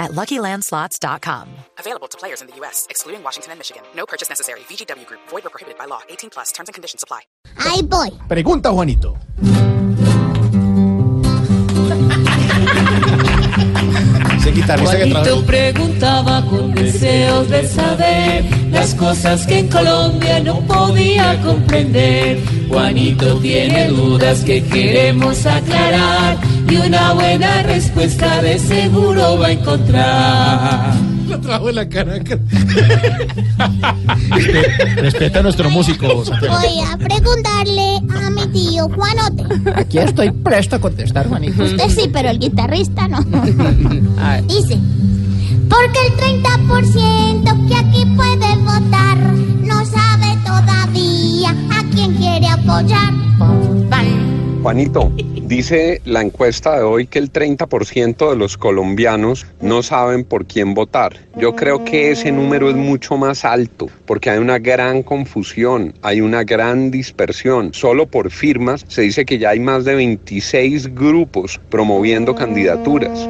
at LuckyLandSlots.com. Available to players in the U.S., excluding Washington and Michigan. No purchase necessary. VGW Group. Void or prohibited by law. 18 plus. Terms and conditions apply. Ahí voy. Pregunta, Juanito. Ese guitarrista que Juanito preguntaba con deseos de saber las cosas que en Colombia no podía comprender. Juanito tiene dudas que queremos aclarar y una buena respuesta de seguro va a encontrar. Lo trajo en la cara. Respeta a nuestro músico. Voy a preguntarle a mi tío Juanote. Aquí estoy presto a contestar, Juanito. Usted sí, pero el guitarrista no. Dice, porque el 30% que aquí puede votar no sabe todavía a quién quiere apoyar. Juanito, dice la encuesta de hoy que el 30% de los colombianos no saben por quién votar. Yo creo que ese número es mucho más alto porque hay una gran confusión, hay una gran dispersión. Solo por firmas se dice que ya hay más de 26 grupos promoviendo candidaturas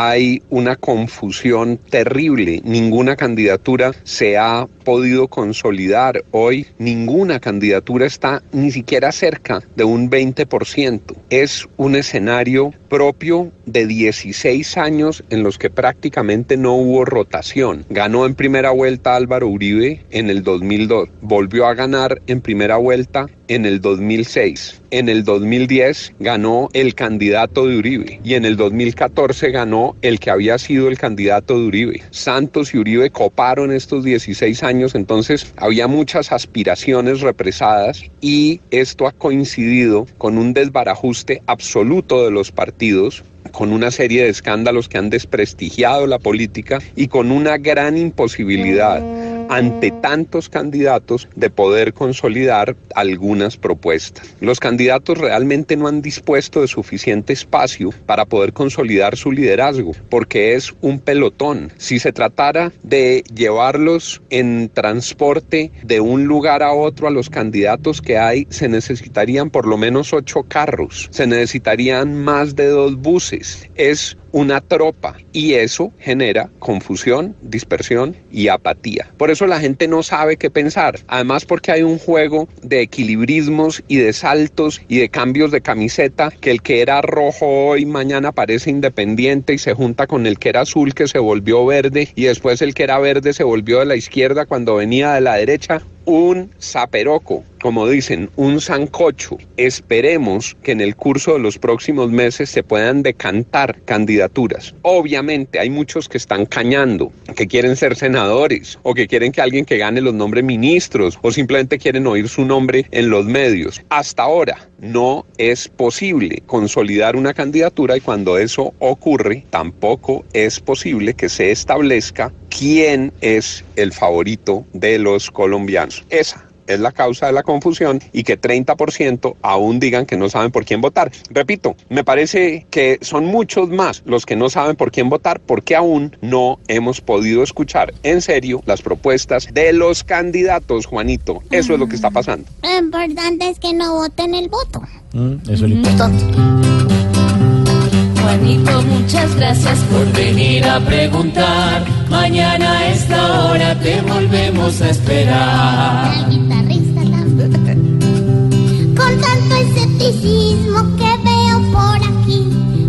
hay una confusión terrible. Ninguna candidatura se ha podido consolidar. Hoy ninguna candidatura está ni siquiera cerca de un 20%. Es un escenario propio de 16 años en los que prácticamente no hubo rotación. Ganó en primera vuelta Álvaro Uribe en el 2002. Volvió a ganar en primera vuelta en el 2006. En el 2010 ganó el candidato de Uribe y en el 2014 ganó el que había sido el candidato de Uribe. Santos y Uribe coparon estos 16 años, entonces había muchas aspiraciones represadas y esto ha coincidido con un desbarajuste absoluto de los partidos con una serie de escándalos que han desprestigiado la política y con una gran imposibilidad ante tantos candidatos de poder consolidar algunas propuestas. Los candidatos realmente no han dispuesto de suficiente espacio para poder consolidar su liderazgo, porque es un pelotón. Si se tratara de llevarlos en transporte de un lugar a otro a los candidatos que hay, se necesitarían por lo menos ocho carros, se necesitarían más de dos buses. Es una tropa y eso genera confusión, dispersión y apatía. Por eso la gente no sabe qué pensar. Además porque hay un juego de equilibrismos y de saltos y de cambios de camiseta que el que era rojo hoy mañana parece independiente y se junta con el que era azul que se volvió verde y después el que era verde se volvió de la izquierda cuando venía de la derecha un zaperoco, como dicen, un sancocho. Esperemos que en el curso de los próximos meses se puedan decantar candidaturas. Obviamente hay muchos que están cañando, que quieren ser senadores o que quieren que alguien que gane los nombres ministros o simplemente quieren oír su nombre en los medios. Hasta ahora no es posible consolidar una candidatura y cuando eso ocurre tampoco es posible que se establezca quién es el favorito de los colombianos. Esa es la causa de la confusión y que 30% aún digan que no saben por quién votar. Repito, me parece que son muchos más los que no saben por quién votar porque aún no hemos podido escuchar en serio las propuestas de los candidatos, Juanito. Eso es lo que está pasando. Lo importante es que no voten el voto. Mm, Eso es lo importante. Juanito, muchas gracias por venir a preguntar. Mañana a esta hora te volvemos a esperar. Escepticismo que veo por aquí,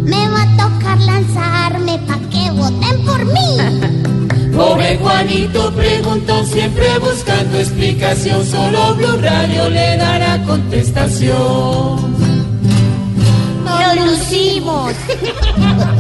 me va a tocar lanzarme pa' que voten por mí. Pobre Juanito preguntó siempre buscando explicación. Solo Blue Radio le dará contestación. Nos lucimos.